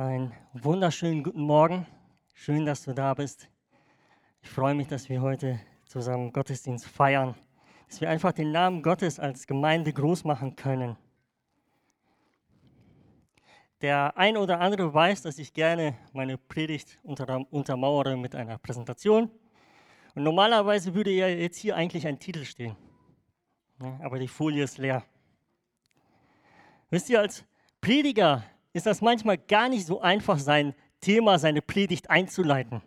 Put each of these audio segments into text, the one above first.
Einen wunderschönen guten Morgen. Schön, dass du da bist. Ich freue mich, dass wir heute zusammen Gottesdienst feiern, dass wir einfach den Namen Gottes als Gemeinde groß machen können. Der ein oder andere weiß, dass ich gerne meine Predigt untermauere mit einer Präsentation. Und normalerweise würde ja jetzt hier eigentlich ein Titel stehen. aber die Folie ist leer. Wisst ihr, als Prediger ist das manchmal gar nicht so einfach, sein Thema, seine Predigt einzuleiten.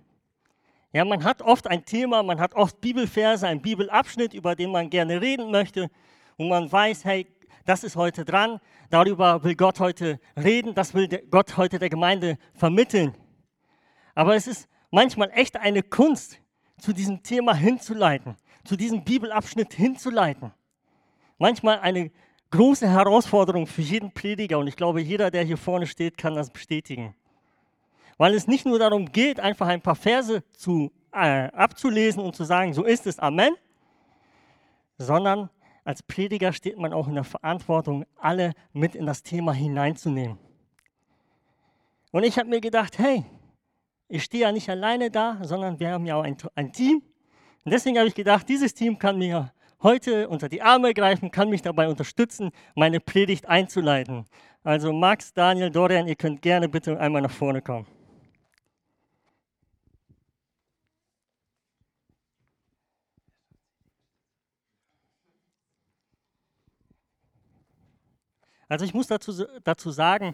Ja, man hat oft ein Thema, man hat oft Bibelverse, einen Bibelabschnitt, über den man gerne reden möchte. Und man weiß, hey, das ist heute dran, darüber will Gott heute reden, das will Gott heute der Gemeinde vermitteln. Aber es ist manchmal echt eine Kunst, zu diesem Thema hinzuleiten, zu diesem Bibelabschnitt hinzuleiten. Manchmal eine große Herausforderung für jeden Prediger und ich glaube, jeder, der hier vorne steht, kann das bestätigen. Weil es nicht nur darum geht, einfach ein paar Verse zu, äh, abzulesen und zu sagen, so ist es, Amen, sondern als Prediger steht man auch in der Verantwortung, alle mit in das Thema hineinzunehmen. Und ich habe mir gedacht, hey, ich stehe ja nicht alleine da, sondern wir haben ja auch ein, ein Team. Und deswegen habe ich gedacht, dieses Team kann mir heute unter die Arme greifen, kann mich dabei unterstützen, meine Predigt einzuleiten. Also Max, Daniel, Dorian, ihr könnt gerne bitte einmal nach vorne kommen. Also ich muss dazu, dazu sagen,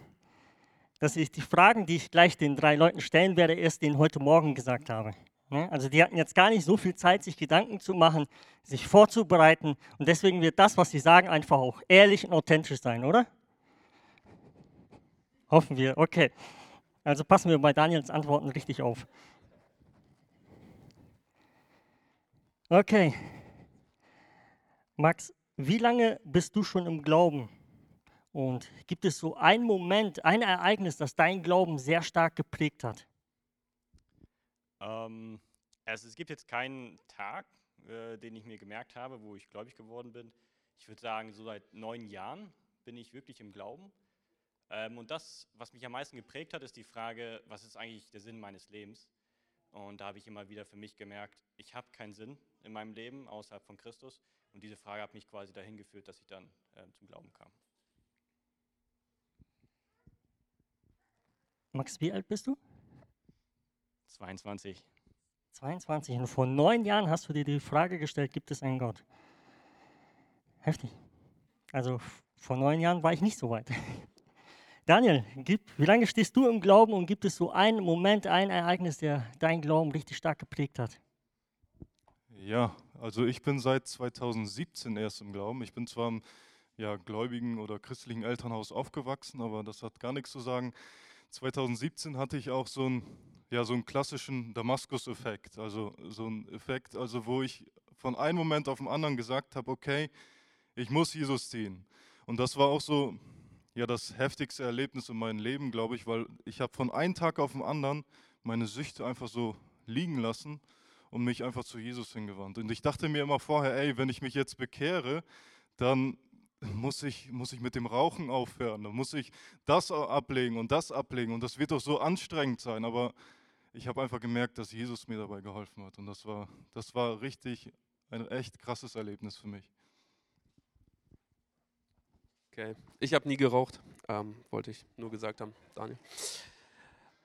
dass ich die Fragen, die ich gleich den drei Leuten stellen werde, erst denen heute Morgen gesagt habe. Also die hatten jetzt gar nicht so viel Zeit, sich Gedanken zu machen, sich vorzubereiten. Und deswegen wird das, was sie sagen, einfach auch ehrlich und authentisch sein, oder? Hoffen wir. Okay. Also passen wir bei Daniels Antworten richtig auf. Okay. Max, wie lange bist du schon im Glauben? Und gibt es so einen Moment, ein Ereignis, das dein Glauben sehr stark geprägt hat? Ähm, also es gibt jetzt keinen Tag, äh, den ich mir gemerkt habe, wo ich gläubig geworden bin. Ich würde sagen, so seit neun Jahren bin ich wirklich im Glauben. Ähm, und das, was mich am meisten geprägt hat, ist die Frage, was ist eigentlich der Sinn meines Lebens? Und da habe ich immer wieder für mich gemerkt, ich habe keinen Sinn in meinem Leben außerhalb von Christus. Und diese Frage hat mich quasi dahin geführt, dass ich dann äh, zum Glauben kam. Max, wie alt bist du? 22. 22. Und vor neun Jahren hast du dir die Frage gestellt, gibt es einen Gott? Heftig. Also vor neun Jahren war ich nicht so weit. Daniel, wie lange stehst du im Glauben und gibt es so einen Moment, ein Ereignis, der dein Glauben richtig stark geprägt hat? Ja, also ich bin seit 2017 erst im Glauben. Ich bin zwar im ja, gläubigen oder christlichen Elternhaus aufgewachsen, aber das hat gar nichts zu sagen. 2017 hatte ich auch so einen, ja, so einen klassischen Damaskus-Effekt, also so einen Effekt, also wo ich von einem Moment auf den anderen gesagt habe, okay, ich muss Jesus ziehen. Und das war auch so ja, das heftigste Erlebnis in meinem Leben, glaube ich, weil ich habe von einem Tag auf den anderen meine Süchte einfach so liegen lassen und mich einfach zu Jesus hingewandt. Und ich dachte mir immer vorher, ey, wenn ich mich jetzt bekehre, dann muss ich, muss ich mit dem Rauchen aufhören, dann muss ich das ablegen und das ablegen und das wird doch so anstrengend sein. Aber ich habe einfach gemerkt, dass Jesus mir dabei geholfen hat und das war, das war richtig ein echt krasses Erlebnis für mich. Okay, ich habe nie geraucht, ähm, wollte ich nur gesagt haben, Daniel.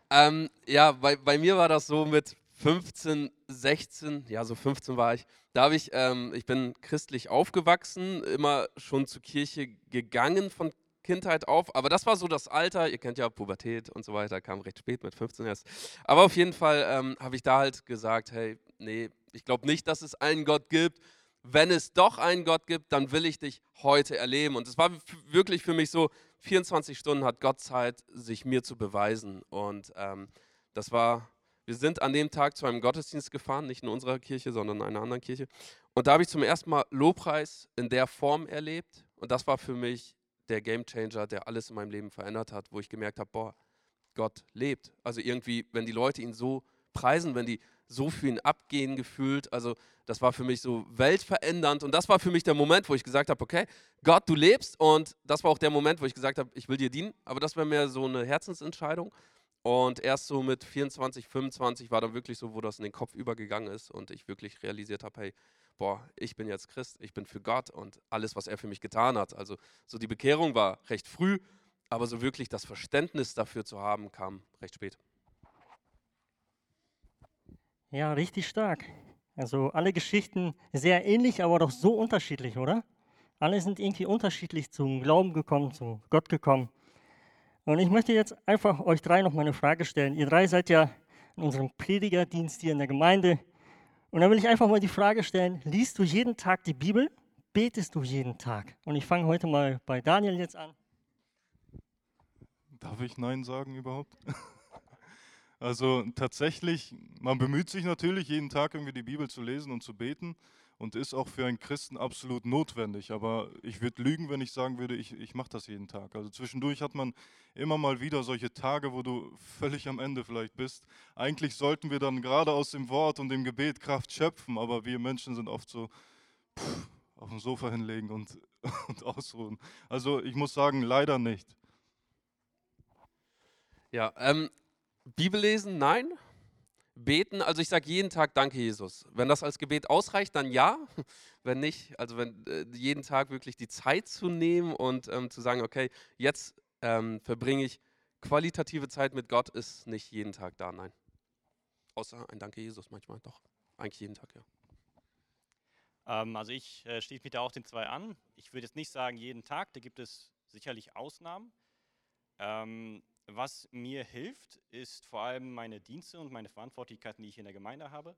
Ähm, ja, bei, bei mir war das so mit 15, 16, ja, so 15 war ich. Da habe ich, ähm, ich bin christlich aufgewachsen, immer schon zur Kirche gegangen von Kindheit auf, aber das war so das Alter, ihr kennt ja Pubertät und so weiter, kam recht spät mit 15 erst. Aber auf jeden Fall ähm, habe ich da halt gesagt, hey, nee, ich glaube nicht, dass es einen Gott gibt. Wenn es doch einen Gott gibt, dann will ich dich heute erleben. Und es war wirklich für mich so, 24 Stunden hat Gott Zeit, sich mir zu beweisen. Und ähm, das war wir sind an dem Tag zu einem Gottesdienst gefahren, nicht in unserer Kirche, sondern in einer anderen Kirche. Und da habe ich zum ersten Mal Lobpreis in der Form erlebt. Und das war für mich der Gamechanger, der alles in meinem Leben verändert hat, wo ich gemerkt habe, boah, Gott lebt. Also irgendwie, wenn die Leute ihn so preisen, wenn die so für ihn abgehen gefühlt, also das war für mich so weltverändernd. Und das war für mich der Moment, wo ich gesagt habe, okay, Gott, du lebst. Und das war auch der Moment, wo ich gesagt habe, ich will dir dienen. Aber das wäre mehr so eine Herzensentscheidung. Und erst so mit 24, 25 war dann wirklich so, wo das in den Kopf übergegangen ist und ich wirklich realisiert habe, hey, boah, ich bin jetzt Christ, ich bin für Gott und alles, was er für mich getan hat. Also so die Bekehrung war recht früh, aber so wirklich das Verständnis dafür zu haben, kam recht spät. Ja, richtig stark. Also alle Geschichten sehr ähnlich, aber doch so unterschiedlich, oder? Alle sind irgendwie unterschiedlich zum Glauben gekommen, zu Gott gekommen. Und ich möchte jetzt einfach euch drei noch mal eine Frage stellen. Ihr drei seid ja in unserem Predigerdienst hier in der Gemeinde. Und da will ich einfach mal die Frage stellen, liest du jeden Tag die Bibel? Betest du jeden Tag? Und ich fange heute mal bei Daniel jetzt an. Darf ich Nein sagen überhaupt? Also tatsächlich, man bemüht sich natürlich jeden Tag irgendwie die Bibel zu lesen und zu beten und ist auch für einen Christen absolut notwendig. Aber ich würde lügen, wenn ich sagen würde, ich, ich mache das jeden Tag. Also zwischendurch hat man immer mal wieder solche Tage, wo du völlig am Ende vielleicht bist. Eigentlich sollten wir dann gerade aus dem Wort und dem Gebet Kraft schöpfen, aber wir Menschen sind oft so pff, auf dem Sofa hinlegen und, und ausruhen. Also ich muss sagen, leider nicht. Ja, ähm, Bibel lesen, nein. Beten, also ich sage jeden Tag Danke, Jesus. Wenn das als Gebet ausreicht, dann ja. Wenn nicht, also wenn äh, jeden Tag wirklich die Zeit zu nehmen und ähm, zu sagen, okay, jetzt ähm, verbringe ich qualitative Zeit mit Gott, ist nicht jeden Tag da, nein. Außer ein Danke, Jesus manchmal, doch. Eigentlich jeden Tag, ja. Ähm, also ich äh, schließe mich da auch den zwei an. Ich würde jetzt nicht sagen jeden Tag, da gibt es sicherlich Ausnahmen. Ähm, was mir hilft, ist vor allem meine Dienste und meine Verantwortlichkeiten, die ich in der Gemeinde habe,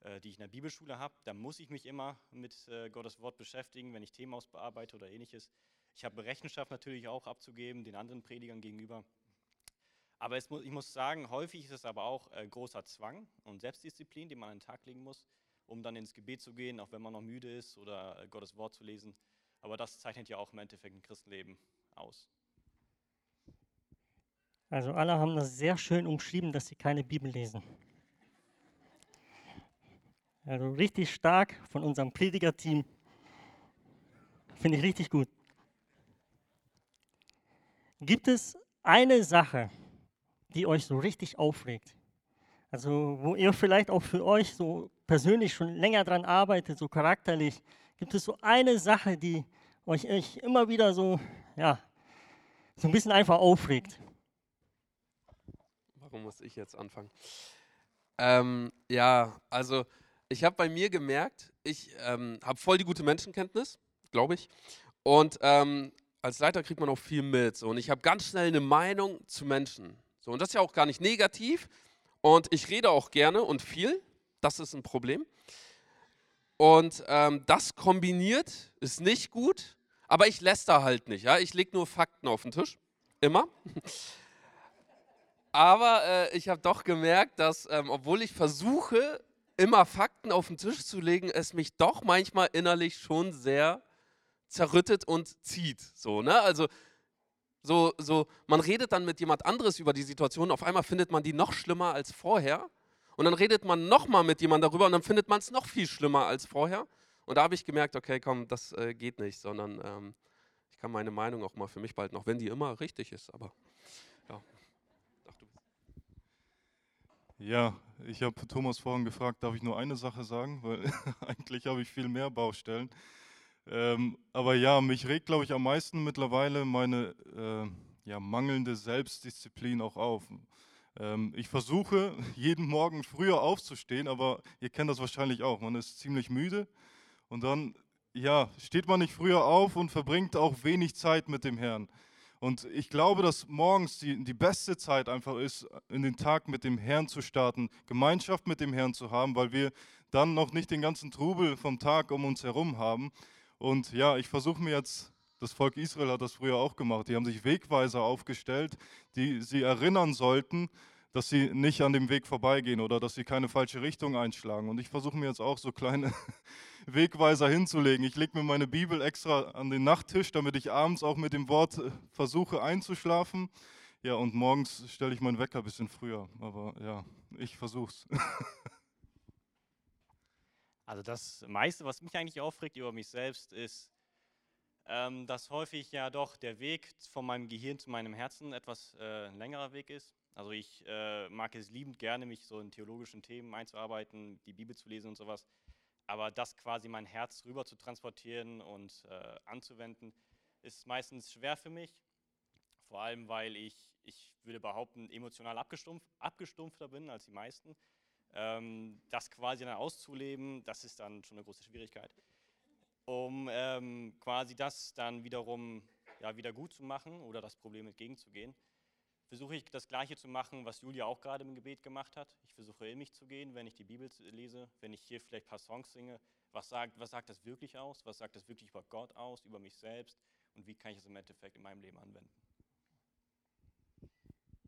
äh, die ich in der Bibelschule habe. Da muss ich mich immer mit äh, Gottes Wort beschäftigen, wenn ich Themen ausbearbeite oder ähnliches. Ich habe Rechenschaft natürlich auch abzugeben, den anderen Predigern gegenüber. Aber mu ich muss sagen, häufig ist es aber auch äh, großer Zwang und Selbstdisziplin, den man an den Tag legen muss, um dann ins Gebet zu gehen, auch wenn man noch müde ist oder Gottes Wort zu lesen. Aber das zeichnet ja auch im Endeffekt ein Christenleben aus. Also alle haben das sehr schön umschrieben, dass sie keine Bibel lesen. Also richtig stark von unserem Predigerteam. Finde ich richtig gut. Gibt es eine Sache, die euch so richtig aufregt? Also wo ihr vielleicht auch für euch so persönlich schon länger dran arbeitet, so charakterlich. Gibt es so eine Sache, die euch, immer wieder so, ja, so ein bisschen einfach aufregt? Warum muss ich jetzt anfangen? Ähm, ja, also ich habe bei mir gemerkt, ich ähm, habe voll die gute Menschenkenntnis, glaube ich. Und ähm, als Leiter kriegt man auch viel mit. So. Und ich habe ganz schnell eine Meinung zu Menschen. So. Und das ist ja auch gar nicht negativ. Und ich rede auch gerne und viel. Das ist ein Problem. Und ähm, das kombiniert ist nicht gut, aber ich lässt da halt nicht. Ja? Ich lege nur Fakten auf den Tisch. Immer. Aber äh, ich habe doch gemerkt, dass, ähm, obwohl ich versuche, immer Fakten auf den Tisch zu legen, es mich doch manchmal innerlich schon sehr zerrüttet und zieht. So, ne? Also, so, so, man redet dann mit jemand anderes über die Situation, auf einmal findet man die noch schlimmer als vorher. Und dann redet man nochmal mit jemand darüber und dann findet man es noch viel schlimmer als vorher. Und da habe ich gemerkt, okay, komm, das äh, geht nicht, sondern ähm, ich kann meine Meinung auch mal für mich behalten, auch wenn die immer richtig ist. Aber ja. Ja, ich habe Thomas vorhin gefragt, darf ich nur eine Sache sagen, weil eigentlich habe ich viel mehr Baustellen. Ähm, aber ja, mich regt, glaube ich, am meisten mittlerweile meine äh, ja, mangelnde Selbstdisziplin auch auf. Ähm, ich versuche jeden Morgen früher aufzustehen, aber ihr kennt das wahrscheinlich auch. Man ist ziemlich müde und dann ja, steht man nicht früher auf und verbringt auch wenig Zeit mit dem Herrn. Und ich glaube, dass morgens die, die beste Zeit einfach ist, in den Tag mit dem Herrn zu starten, Gemeinschaft mit dem Herrn zu haben, weil wir dann noch nicht den ganzen Trubel vom Tag um uns herum haben. Und ja, ich versuche mir jetzt, das Volk Israel hat das früher auch gemacht, die haben sich Wegweiser aufgestellt, die sie erinnern sollten, dass sie nicht an dem Weg vorbeigehen oder dass sie keine falsche Richtung einschlagen. Und ich versuche mir jetzt auch so kleine Wegweiser hinzulegen. Ich lege mir meine Bibel extra an den Nachttisch, damit ich abends auch mit dem Wort äh, versuche einzuschlafen. Ja, und morgens stelle ich meinen Wecker ein bisschen früher. Aber ja, ich versuche es. Also das meiste, was mich eigentlich aufregt über mich selbst, ist, ähm, dass häufig ja doch der Weg von meinem Gehirn zu meinem Herzen etwas äh, längerer Weg ist. Also ich äh, mag es liebend gerne, mich so in theologischen Themen einzuarbeiten, die Bibel zu lesen und sowas. Aber das quasi mein Herz rüber zu transportieren und äh, anzuwenden, ist meistens schwer für mich. Vor allem, weil ich, ich würde behaupten, emotional abgestumpf, abgestumpfter bin als die meisten. Ähm, das quasi dann auszuleben, das ist dann schon eine große Schwierigkeit. Um ähm, quasi das dann wiederum ja, wieder gut zu machen oder das Problem entgegenzugehen, versuche ich das Gleiche zu machen, was Julia auch gerade im Gebet gemacht hat. Ich versuche in mich zu gehen, wenn ich die Bibel lese, wenn ich hier vielleicht ein paar Songs singe. Was sagt, was sagt das wirklich aus? Was sagt das wirklich über Gott aus, über mich selbst? Und wie kann ich es im Endeffekt in meinem Leben anwenden?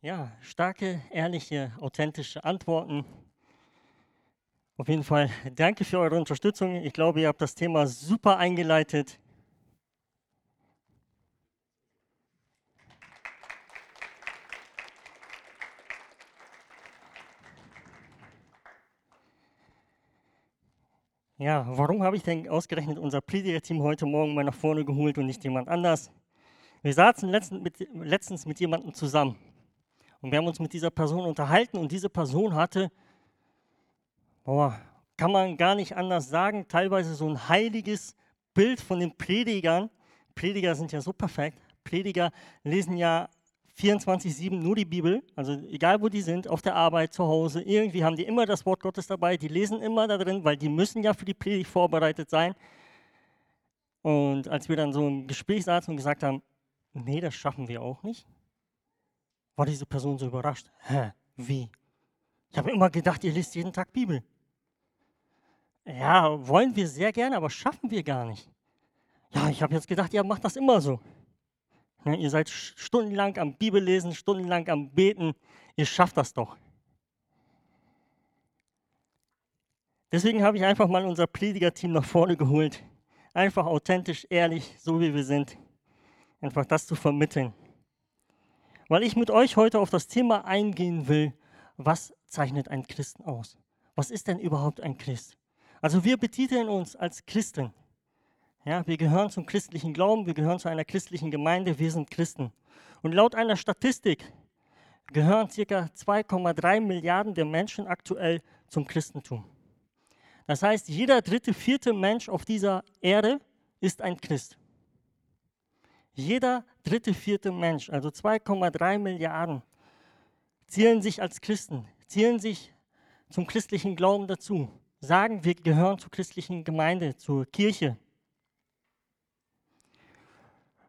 Ja, starke, ehrliche, authentische Antworten. Auf jeden Fall danke für eure Unterstützung. Ich glaube, ihr habt das Thema super eingeleitet. Ja, warum habe ich denn ausgerechnet unser Prediger-Team heute Morgen mal nach vorne geholt und nicht jemand anders? Wir saßen letztens mit, letztens mit jemandem zusammen und wir haben uns mit dieser Person unterhalten und diese Person hatte, boah, kann man gar nicht anders sagen, teilweise so ein heiliges Bild von den Predigern. Prediger sind ja so perfekt. Prediger lesen ja 24-7 nur die Bibel, also egal wo die sind, auf der Arbeit, zu Hause, irgendwie haben die immer das Wort Gottes dabei, die lesen immer da drin, weil die müssen ja für die Predigt vorbereitet sein. Und als wir dann so im Gespräch saßen und gesagt haben, nee, das schaffen wir auch nicht, war diese Person so überrascht. Hä, wie? Ich habe immer gedacht, ihr lest jeden Tag Bibel. Ja, wollen wir sehr gerne, aber schaffen wir gar nicht. Ja, ich habe jetzt gedacht, ihr macht das immer so. Ne, ihr seid stundenlang am Bibellesen, stundenlang am Beten. Ihr schafft das doch. Deswegen habe ich einfach mal unser Predigerteam nach vorne geholt. Einfach authentisch, ehrlich, so wie wir sind. Einfach das zu vermitteln. Weil ich mit euch heute auf das Thema eingehen will, was zeichnet ein Christen aus? Was ist denn überhaupt ein Christ? Also wir betiteln uns als Christen. Ja, wir gehören zum christlichen Glauben, wir gehören zu einer christlichen Gemeinde, wir sind Christen. Und laut einer Statistik gehören ca. 2,3 Milliarden der Menschen aktuell zum Christentum. Das heißt, jeder dritte, vierte Mensch auf dieser Erde ist ein Christ. Jeder dritte, vierte Mensch, also 2,3 Milliarden, zählen sich als Christen, zählen sich zum christlichen Glauben dazu, sagen, wir gehören zur christlichen Gemeinde, zur Kirche.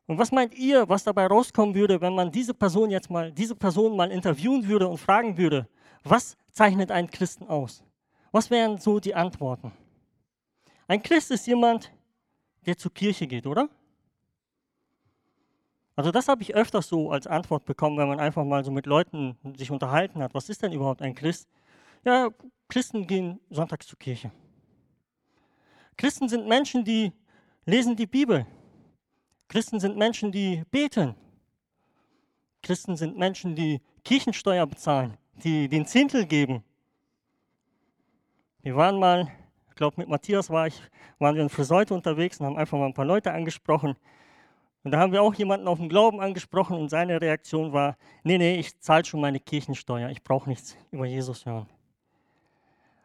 Und was meint ihr, was dabei rauskommen würde, wenn man diese Person jetzt mal, diese Person mal interviewen würde und fragen würde, was zeichnet einen Christen aus? Was wären so die Antworten? Ein Christ ist jemand, der zur Kirche geht, oder? Also das habe ich öfters so als Antwort bekommen, wenn man einfach mal so mit Leuten sich unterhalten hat. Was ist denn überhaupt ein Christ? Ja, Christen gehen sonntags zur Kirche. Christen sind Menschen, die lesen die Bibel. Christen sind Menschen, die beten. Christen sind Menschen, die Kirchensteuer bezahlen, die den Zehntel geben. Wir waren mal, ich glaube mit Matthias war ich, waren wir in Friseute unterwegs und haben einfach mal ein paar Leute angesprochen. Und da haben wir auch jemanden auf dem Glauben angesprochen und seine Reaktion war, nee, nee, ich zahle schon meine Kirchensteuer, ich brauche nichts über Jesus hören.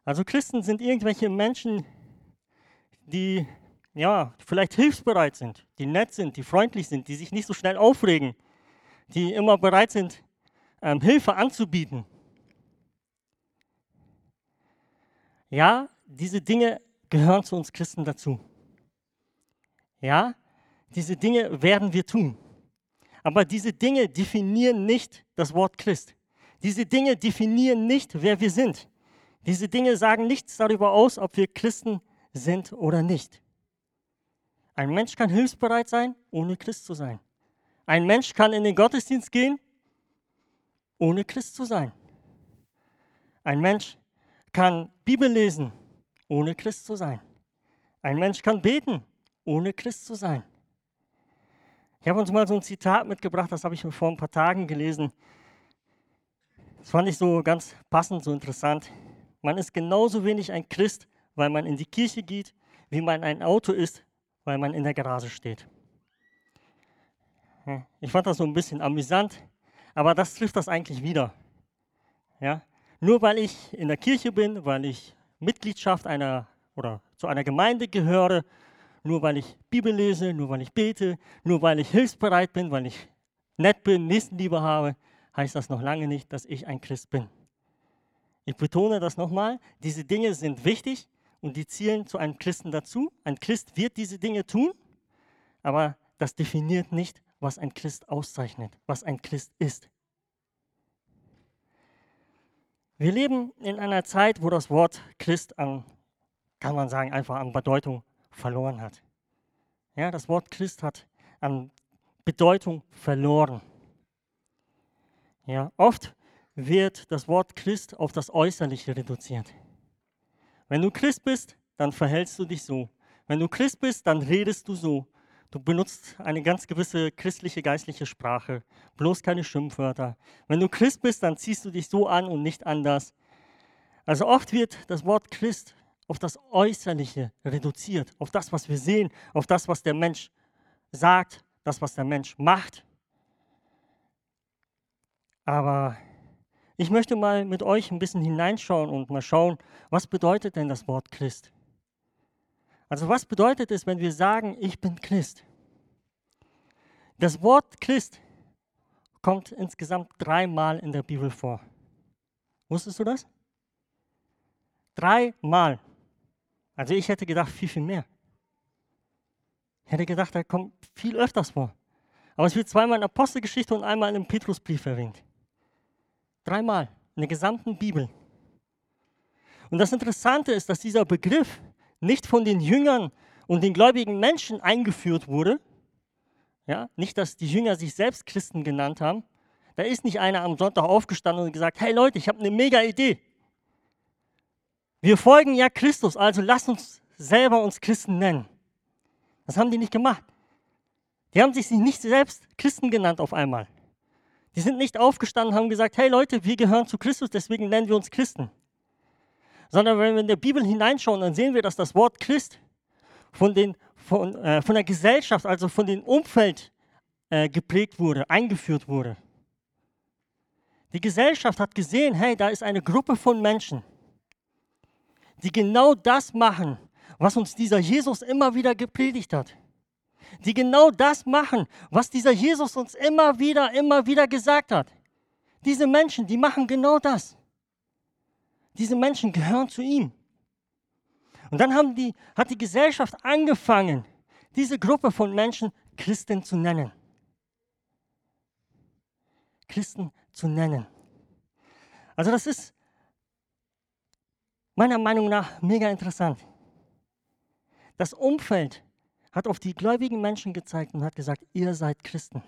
Also Christen sind irgendwelche Menschen, die ja, vielleicht hilfsbereit sind, die nett sind, die freundlich sind, die sich nicht so schnell aufregen, die immer bereit sind, ähm, Hilfe anzubieten. Ja, diese Dinge gehören zu uns Christen dazu. Ja, diese Dinge werden wir tun. Aber diese Dinge definieren nicht das Wort Christ. Diese Dinge definieren nicht, wer wir sind. Diese Dinge sagen nichts darüber aus, ob wir Christen sind oder nicht. Ein Mensch kann hilfsbereit sein, ohne Christ zu sein. Ein Mensch kann in den Gottesdienst gehen, ohne Christ zu sein. Ein Mensch kann Bibel lesen, ohne Christ zu sein. Ein Mensch kann beten, ohne Christ zu sein. Ich habe uns mal so ein Zitat mitgebracht, das habe ich vor ein paar Tagen gelesen. Das fand ich so ganz passend, so interessant. Man ist genauso wenig ein Christ, weil man in die Kirche geht, wie man ein Auto ist, weil man in der Garage steht. Ich fand das so ein bisschen amüsant, aber das trifft das eigentlich wieder. Ja? Nur weil ich in der Kirche bin, weil ich Mitgliedschaft einer oder zu einer Gemeinde gehöre, nur weil ich Bibel lese, nur weil ich bete, nur weil ich hilfsbereit bin, weil ich nett bin, Nächstenliebe habe, heißt das noch lange nicht, dass ich ein Christ bin. Ich betone das nochmal, diese Dinge sind wichtig und die zielen zu einem Christen dazu. Ein Christ wird diese Dinge tun, aber das definiert nicht, was ein Christ auszeichnet, was ein Christ ist. Wir leben in einer Zeit, wo das Wort Christ an, kann man sagen, einfach an Bedeutung verloren hat. Ja, das Wort Christ hat an Bedeutung verloren. Ja, oft wird das Wort Christ auf das Äußerliche reduziert. Wenn du Christ bist, dann verhältst du dich so. Wenn du Christ bist, dann redest du so. Du benutzt eine ganz gewisse christliche, geistliche Sprache, bloß keine Schimpfwörter. Wenn du Christ bist, dann ziehst du dich so an und nicht anders. Also oft wird das Wort Christ auf das Äußerliche reduziert, auf das, was wir sehen, auf das, was der Mensch sagt, das, was der Mensch macht. Aber ich möchte mal mit euch ein bisschen hineinschauen und mal schauen, was bedeutet denn das Wort Christ? Also was bedeutet es, wenn wir sagen, ich bin Christ? Das Wort Christ kommt insgesamt dreimal in der Bibel vor. Wusstest du das? Dreimal. Also ich hätte gedacht, viel, viel mehr. Ich hätte gedacht, da kommt viel öfters vor. Aber es wird zweimal in Apostelgeschichte und einmal im Petrusbrief erwähnt. Dreimal in der gesamten Bibel. Und das Interessante ist, dass dieser Begriff nicht von den Jüngern und den gläubigen Menschen eingeführt wurde. Ja, nicht, dass die Jünger sich selbst Christen genannt haben. Da ist nicht einer am Sonntag aufgestanden und gesagt, hey Leute, ich habe eine mega Idee. Wir folgen ja Christus, also lasst uns selber uns Christen nennen. Das haben die nicht gemacht. Die haben sich nicht selbst Christen genannt auf einmal. Die sind nicht aufgestanden und haben gesagt, hey Leute, wir gehören zu Christus, deswegen nennen wir uns Christen. Sondern wenn wir in der Bibel hineinschauen, dann sehen wir, dass das Wort Christ von, den, von, äh, von der Gesellschaft, also von dem Umfeld äh, geprägt wurde, eingeführt wurde. Die Gesellschaft hat gesehen, hey, da ist eine Gruppe von Menschen, die genau das machen, was uns dieser Jesus immer wieder gepredigt hat. Die genau das machen, was dieser Jesus uns immer wieder, immer wieder gesagt hat. Diese Menschen, die machen genau das. Diese Menschen gehören zu ihm. Und dann die, hat die Gesellschaft angefangen, diese Gruppe von Menschen Christen zu nennen. Christen zu nennen. Also das ist meiner Meinung nach mega interessant. Das Umfeld hat auf die gläubigen Menschen gezeigt und hat gesagt, ihr seid Christen.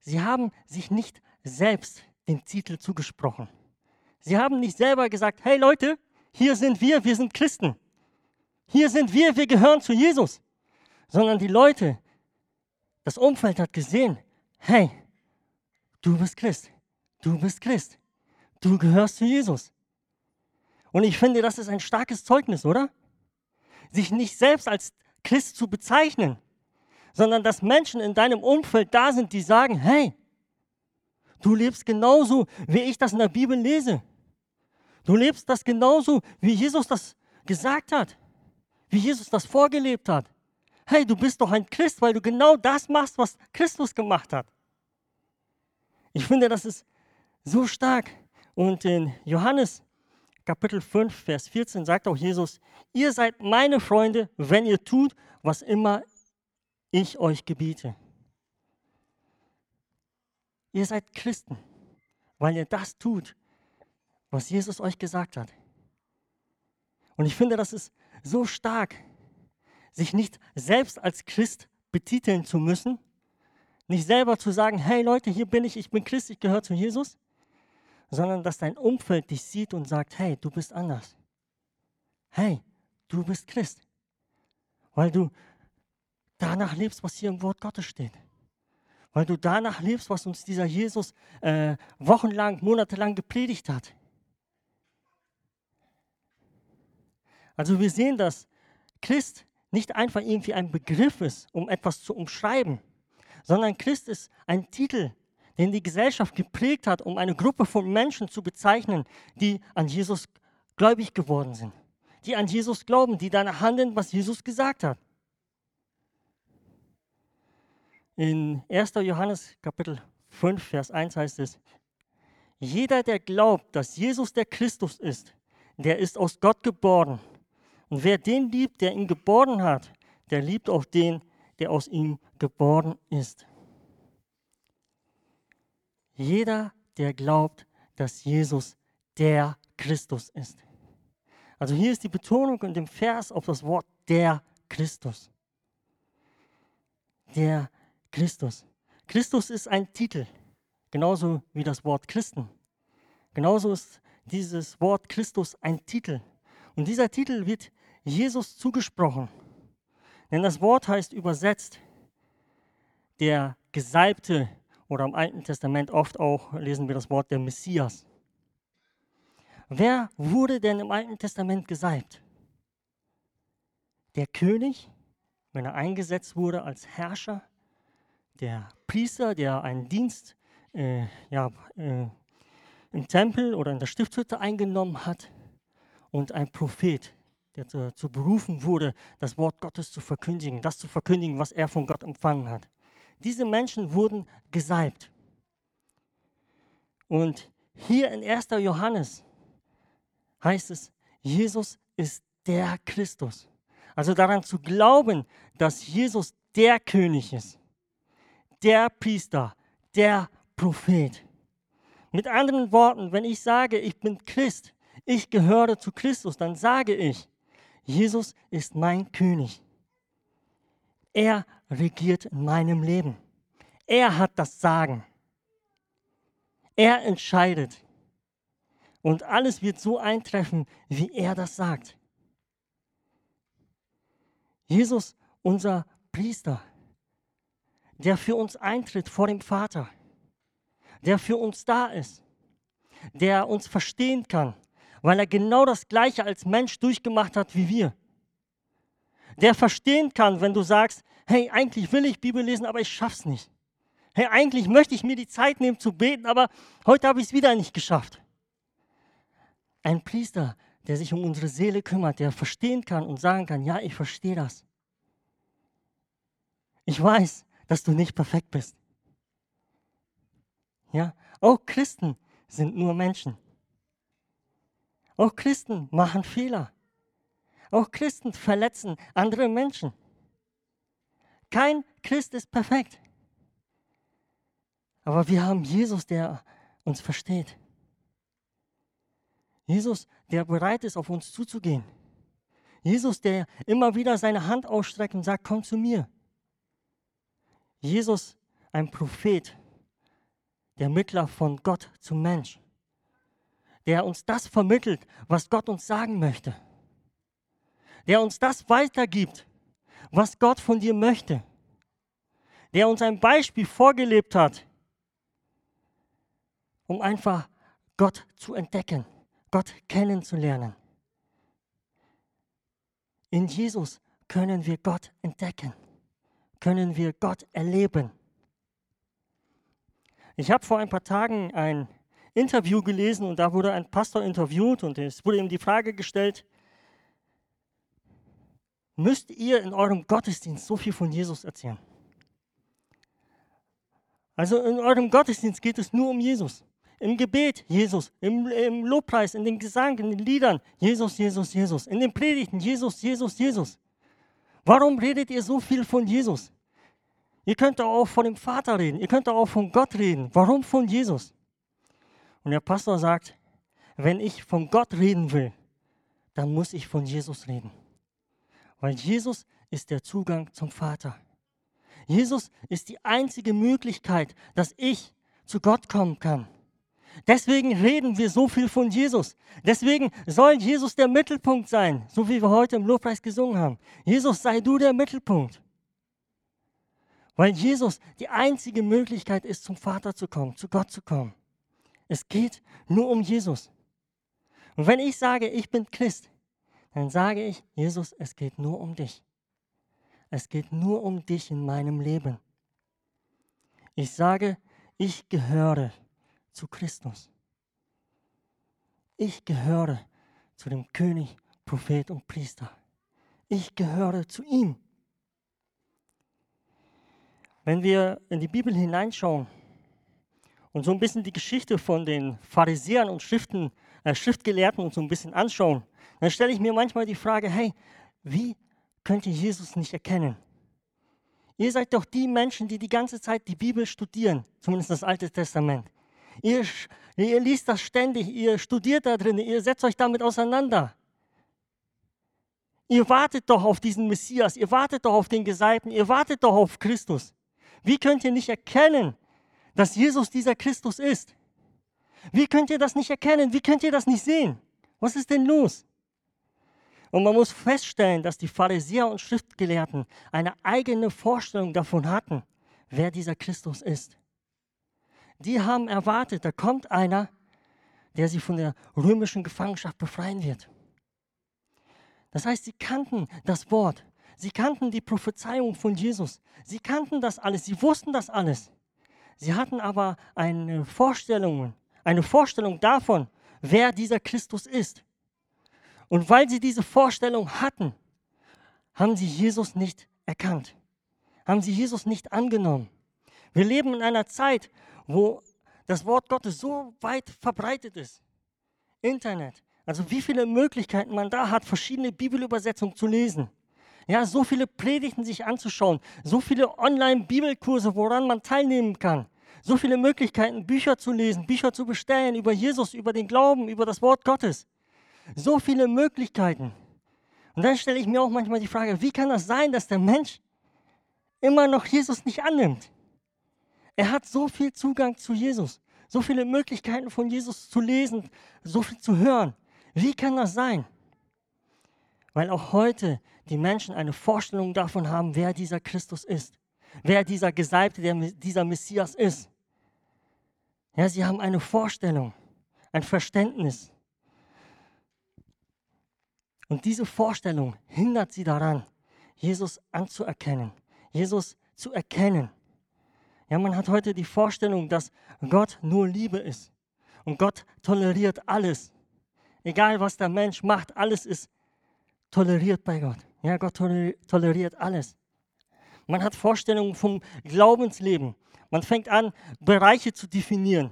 Sie haben sich nicht selbst den Titel zugesprochen. Sie haben nicht selber gesagt, hey Leute, hier sind wir, wir sind Christen. Hier sind wir, wir gehören zu Jesus. Sondern die Leute, das Umfeld hat gesehen, hey, du bist Christ, du bist Christ. Du gehörst zu Jesus. Und ich finde, das ist ein starkes Zeugnis, oder? Sich nicht selbst als Christ zu bezeichnen, sondern dass Menschen in deinem Umfeld da sind, die sagen, hey, du lebst genauso, wie ich das in der Bibel lese. Du lebst das genauso, wie Jesus das gesagt hat, wie Jesus das vorgelebt hat. Hey, du bist doch ein Christ, weil du genau das machst, was Christus gemacht hat. Ich finde, das ist so stark. Und in Johannes Kapitel 5, Vers 14 sagt auch Jesus, ihr seid meine Freunde, wenn ihr tut, was immer ich euch gebiete. Ihr seid Christen, weil ihr das tut, was Jesus euch gesagt hat. Und ich finde, das ist so stark, sich nicht selbst als Christ betiteln zu müssen, nicht selber zu sagen, hey Leute, hier bin ich, ich bin Christ, ich gehöre zu Jesus, sondern dass dein Umfeld dich sieht und sagt, hey, du bist anders. Hey, du bist Christ. Weil du danach lebst, was hier im Wort Gottes steht. Weil du danach lebst, was uns dieser Jesus äh, wochenlang, monatelang gepredigt hat. Also wir sehen, dass Christ nicht einfach irgendwie ein Begriff ist, um etwas zu umschreiben, sondern Christ ist ein Titel, den die Gesellschaft geprägt hat, um eine Gruppe von Menschen zu bezeichnen, die an Jesus gläubig geworden sind, die an Jesus glauben, die danach handeln, was Jesus gesagt hat. In 1. Johannes Kapitel 5, Vers 1 heißt es, jeder, der glaubt, dass Jesus der Christus ist, der ist aus Gott geboren. Und wer den liebt, der ihn geboren hat, der liebt auch den, der aus ihm geboren ist. Jeder, der glaubt, dass Jesus der Christus ist. Also hier ist die Betonung in dem Vers auf das Wort der Christus. Der Christus. Christus ist ein Titel, genauso wie das Wort Christen. Genauso ist dieses Wort Christus ein Titel. Und dieser Titel wird Jesus zugesprochen. Denn das Wort heißt übersetzt der Gesalbte oder im Alten Testament oft auch lesen wir das Wort der Messias. Wer wurde denn im Alten Testament gesalbt? Der König, wenn er eingesetzt wurde als Herrscher, der Priester, der einen Dienst äh, ja, äh, im Tempel oder in der Stiftshütte eingenommen hat, und ein Prophet, der dazu berufen wurde, das Wort Gottes zu verkündigen, das zu verkündigen, was er von Gott empfangen hat. Diese Menschen wurden gesalbt. Und hier in 1. Johannes heißt es, Jesus ist der Christus. Also daran zu glauben, dass Jesus der König ist, der Priester, der Prophet. Mit anderen Worten, wenn ich sage, ich bin Christ, ich gehöre zu Christus, dann sage ich, Jesus ist mein König. Er regiert in meinem Leben. Er hat das Sagen. Er entscheidet. Und alles wird so eintreffen, wie er das sagt. Jesus, unser Priester, der für uns eintritt vor dem Vater, der für uns da ist, der uns verstehen kann, weil er genau das Gleiche als Mensch durchgemacht hat wie wir. Der verstehen kann, wenn du sagst, hey, eigentlich will ich Bibel lesen, aber ich schaff's nicht. Hey, eigentlich möchte ich mir die Zeit nehmen zu beten, aber heute habe ich es wieder nicht geschafft. Ein Priester, der sich um unsere Seele kümmert, der verstehen kann und sagen kann, ja, ich verstehe das. Ich weiß, dass du nicht perfekt bist. Ja, auch Christen sind nur Menschen. Auch Christen machen Fehler. Auch Christen verletzen andere Menschen. Kein Christ ist perfekt. Aber wir haben Jesus, der uns versteht. Jesus, der bereit ist, auf uns zuzugehen. Jesus, der immer wieder seine Hand ausstreckt und sagt, komm zu mir. Jesus, ein Prophet, der Mittler von Gott zum Mensch, der uns das vermittelt, was Gott uns sagen möchte, der uns das weitergibt, was Gott von dir möchte, der uns ein Beispiel vorgelebt hat, um einfach Gott zu entdecken, Gott kennenzulernen. In Jesus können wir Gott entdecken, können wir Gott erleben. Ich habe vor ein paar Tagen ein Interview gelesen und da wurde ein Pastor interviewt und es wurde ihm die Frage gestellt, müsst ihr in eurem Gottesdienst so viel von Jesus erzählen? Also in eurem Gottesdienst geht es nur um Jesus. Im Gebet Jesus, im, im Lobpreis, in den Gesang, in den Liedern Jesus, Jesus, Jesus. In den Predigten Jesus, Jesus, Jesus. Warum redet ihr so viel von Jesus? Ihr könnt auch von dem Vater reden, ihr könnt auch von Gott reden. Warum von Jesus? Und der Pastor sagt, wenn ich von Gott reden will, dann muss ich von Jesus reden. Weil Jesus ist der Zugang zum Vater. Jesus ist die einzige Möglichkeit, dass ich zu Gott kommen kann. Deswegen reden wir so viel von Jesus. Deswegen soll Jesus der Mittelpunkt sein, so wie wir heute im Lobpreis gesungen haben. Jesus, sei du der Mittelpunkt. Weil Jesus die einzige Möglichkeit ist, zum Vater zu kommen, zu Gott zu kommen. Es geht nur um Jesus. Und wenn ich sage, ich bin Christ, dann sage ich, Jesus, es geht nur um dich. Es geht nur um dich in meinem Leben. Ich sage, ich gehöre zu Christus. Ich gehöre zu dem König, Prophet und Priester. Ich gehöre zu ihm. Wenn wir in die Bibel hineinschauen und so ein bisschen die Geschichte von den Pharisäern und Schriften, äh, Schriftgelehrten uns so ein bisschen anschauen, dann stelle ich mir manchmal die Frage, hey, wie könnt ihr Jesus nicht erkennen? Ihr seid doch die Menschen, die die ganze Zeit die Bibel studieren, zumindest das Alte Testament. Ihr, ihr liest das ständig, ihr studiert da drin, ihr setzt euch damit auseinander. Ihr wartet doch auf diesen Messias, ihr wartet doch auf den Gesalbten, ihr wartet doch auf Christus. Wie könnt ihr nicht erkennen, dass Jesus dieser Christus ist? Wie könnt ihr das nicht erkennen? Wie könnt ihr das nicht sehen? Was ist denn los? Und man muss feststellen, dass die Pharisäer und Schriftgelehrten eine eigene Vorstellung davon hatten, wer dieser Christus ist. Die haben erwartet, da kommt einer, der sie von der römischen Gefangenschaft befreien wird. Das heißt, sie kannten das Wort, sie kannten die Prophezeiung von Jesus, sie kannten das alles, sie wussten das alles. Sie hatten aber eine Vorstellung, eine Vorstellung davon, wer dieser Christus ist. Und weil sie diese Vorstellung hatten, haben sie Jesus nicht erkannt, haben sie Jesus nicht angenommen. Wir leben in einer Zeit, wo das Wort Gottes so weit verbreitet ist. Internet. Also wie viele Möglichkeiten man da hat, verschiedene Bibelübersetzungen zu lesen. Ja, so viele Predigten sich anzuschauen, so viele Online-Bibelkurse, woran man teilnehmen kann. So viele Möglichkeiten, Bücher zu lesen, Bücher zu bestellen über Jesus, über den Glauben, über das Wort Gottes. So viele Möglichkeiten. Und dann stelle ich mir auch manchmal die Frage, wie kann das sein, dass der Mensch immer noch Jesus nicht annimmt? Er hat so viel Zugang zu Jesus, so viele Möglichkeiten von Jesus zu lesen, so viel zu hören. Wie kann das sein? Weil auch heute die Menschen eine Vorstellung davon haben, wer dieser Christus ist, wer dieser Gesalbte, der, dieser Messias ist. Ja, sie haben eine Vorstellung, ein Verständnis. Und diese Vorstellung hindert sie daran, Jesus anzuerkennen, Jesus zu erkennen. Ja, man hat heute die Vorstellung, dass Gott nur Liebe ist und Gott toleriert alles. Egal was der Mensch macht, alles ist toleriert bei Gott. Ja, Gott toleriert alles. Man hat Vorstellungen vom Glaubensleben. Man fängt an, Bereiche zu definieren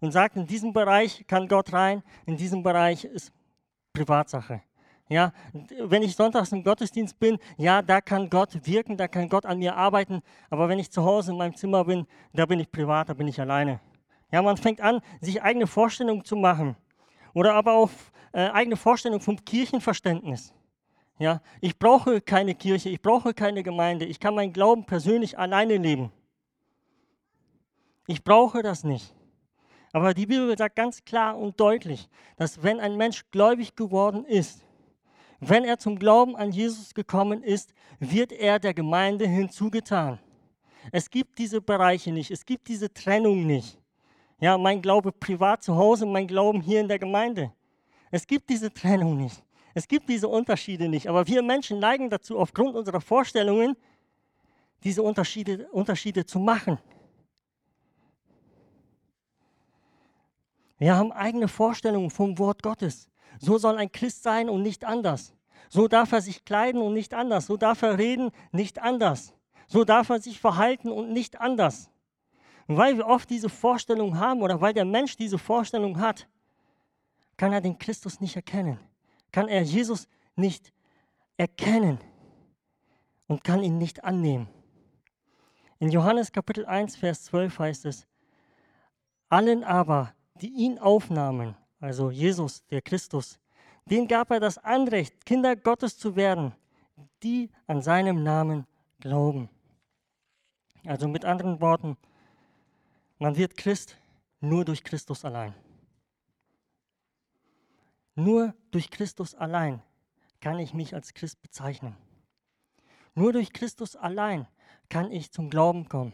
und sagt, in diesem Bereich kann Gott rein, in diesem Bereich ist Privatsache. Ja, wenn ich sonntags im Gottesdienst bin, ja, da kann Gott wirken, da kann Gott an mir arbeiten. Aber wenn ich zu Hause in meinem Zimmer bin, da bin ich privat, da bin ich alleine. Ja, man fängt an, sich eigene Vorstellungen zu machen. Oder aber auch äh, eigene Vorstellungen vom Kirchenverständnis. Ja, ich brauche keine Kirche, ich brauche keine Gemeinde, ich kann meinen Glauben persönlich alleine leben. Ich brauche das nicht. Aber die Bibel sagt ganz klar und deutlich, dass wenn ein Mensch gläubig geworden ist, wenn er zum Glauben an Jesus gekommen ist, wird er der Gemeinde hinzugetan. Es gibt diese Bereiche nicht, es gibt diese Trennung nicht. Ja, mein Glaube privat zu Hause, mein Glauben hier in der Gemeinde. Es gibt diese Trennung nicht. Es gibt diese Unterschiede nicht. Aber wir Menschen neigen dazu, aufgrund unserer Vorstellungen, diese Unterschiede, Unterschiede zu machen. Wir haben eigene Vorstellungen vom Wort Gottes. So soll ein Christ sein und nicht anders. So darf er sich kleiden und nicht anders. So darf er reden, nicht anders. So darf er sich verhalten und nicht anders. Und weil wir oft diese Vorstellung haben oder weil der Mensch diese Vorstellung hat, kann er den Christus nicht erkennen. Kann er Jesus nicht erkennen und kann ihn nicht annehmen. In Johannes Kapitel 1, Vers 12 heißt es, allen aber, die ihn aufnahmen, also Jesus, der Christus, den gab er das Anrecht, Kinder Gottes zu werden, die an seinem Namen glauben. Also mit anderen Worten, man wird Christ nur durch Christus allein. Nur durch Christus allein kann ich mich als Christ bezeichnen. Nur durch Christus allein kann ich zum Glauben kommen.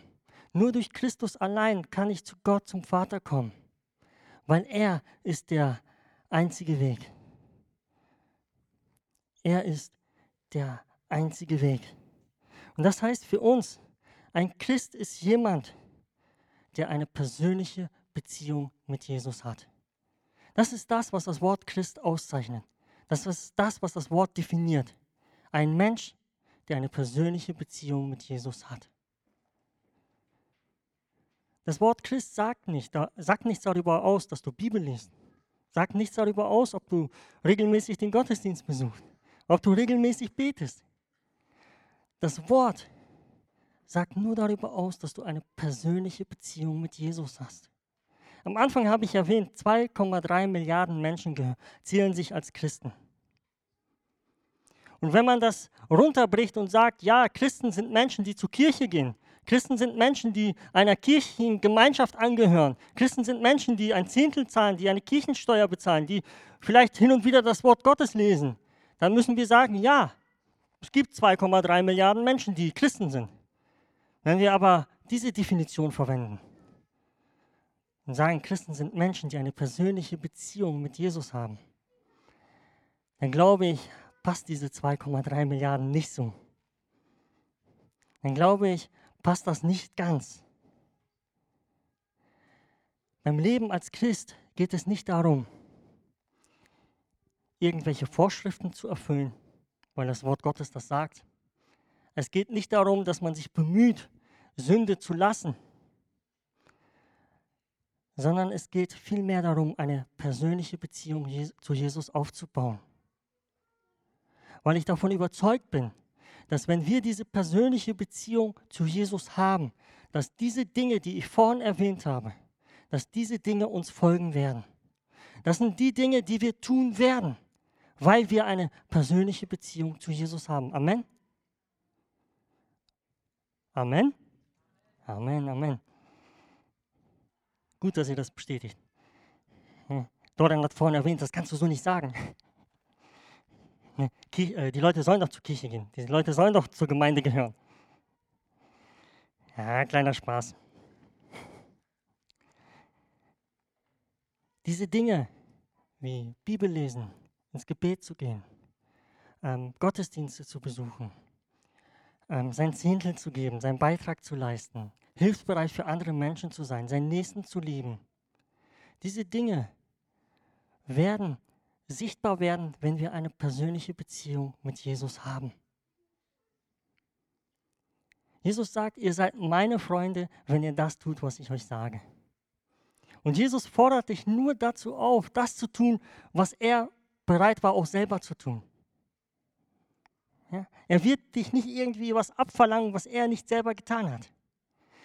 Nur durch Christus allein kann ich zu Gott, zum Vater kommen weil er ist der einzige Weg. Er ist der einzige Weg. Und das heißt für uns, ein Christ ist jemand, der eine persönliche Beziehung mit Jesus hat. Das ist das, was das Wort Christ auszeichnet. Das ist das, was das Wort definiert. Ein Mensch, der eine persönliche Beziehung mit Jesus hat. Das Wort Christ sagt, nicht, sagt nichts darüber aus, dass du Bibel liest. Sagt nichts darüber aus, ob du regelmäßig den Gottesdienst besuchst, ob du regelmäßig betest. Das Wort sagt nur darüber aus, dass du eine persönliche Beziehung mit Jesus hast. Am Anfang habe ich erwähnt, 2,3 Milliarden Menschen zählen sich als Christen. Und wenn man das runterbricht und sagt, ja, Christen sind Menschen, die zur Kirche gehen, Christen sind Menschen, die einer kirchlichen Gemeinschaft angehören. Christen sind Menschen, die ein Zehntel zahlen, die eine Kirchensteuer bezahlen, die vielleicht hin und wieder das Wort Gottes lesen. Dann müssen wir sagen, ja, es gibt 2,3 Milliarden Menschen, die Christen sind. Wenn wir aber diese Definition verwenden und sagen, Christen sind Menschen, die eine persönliche Beziehung mit Jesus haben, dann glaube ich, passt diese 2,3 Milliarden nicht so. Dann glaube ich, passt das nicht ganz. Beim Leben als Christ geht es nicht darum, irgendwelche Vorschriften zu erfüllen, weil das Wort Gottes das sagt. Es geht nicht darum, dass man sich bemüht, Sünde zu lassen, sondern es geht vielmehr darum, eine persönliche Beziehung zu Jesus aufzubauen. Weil ich davon überzeugt bin, dass wenn wir diese persönliche Beziehung zu Jesus haben, dass diese Dinge, die ich vorhin erwähnt habe, dass diese Dinge uns folgen werden. Das sind die Dinge, die wir tun werden, weil wir eine persönliche Beziehung zu Jesus haben. Amen. Amen. Amen, Amen. Gut, dass ihr das bestätigt. Hm. Dorian hat vorhin erwähnt, das kannst du so nicht sagen. Äh, die Leute sollen doch zur Kirche gehen. Die Leute sollen doch zur Gemeinde gehören. Ja, kleiner Spaß. Diese Dinge wie Bibel lesen, ins Gebet zu gehen, ähm, Gottesdienste zu besuchen, ähm, sein Zehntel zu geben, seinen Beitrag zu leisten, hilfsbereit für andere Menschen zu sein, seinen Nächsten zu lieben. Diese Dinge werden sichtbar werden, wenn wir eine persönliche Beziehung mit Jesus haben. Jesus sagt, ihr seid meine Freunde, wenn ihr das tut, was ich euch sage. Und Jesus fordert dich nur dazu auf, das zu tun, was er bereit war, auch selber zu tun. Ja? Er wird dich nicht irgendwie was abverlangen, was er nicht selber getan hat.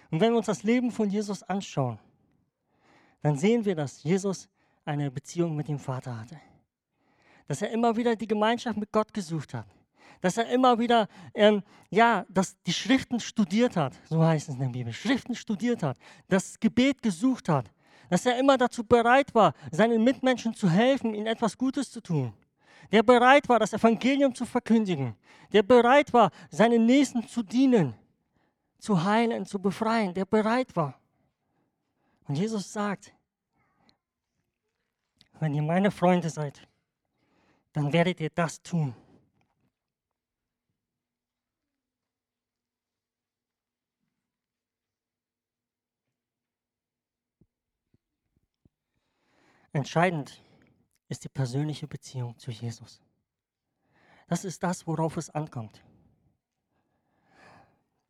Und wenn wir uns das Leben von Jesus anschauen, dann sehen wir, dass Jesus eine Beziehung mit dem Vater hatte dass er immer wieder die Gemeinschaft mit Gott gesucht hat. Dass er immer wieder, ähm, ja, dass die Schriften studiert hat, so heißt es in der Bibel, Schriften studiert hat, das Gebet gesucht hat, dass er immer dazu bereit war, seinen Mitmenschen zu helfen, ihnen etwas Gutes zu tun. Der bereit war, das Evangelium zu verkündigen. Der bereit war, seinen Nächsten zu dienen, zu heilen, zu befreien. Der bereit war. Und Jesus sagt, wenn ihr meine Freunde seid, dann werdet ihr das tun. Entscheidend ist die persönliche Beziehung zu Jesus. Das ist das, worauf es ankommt.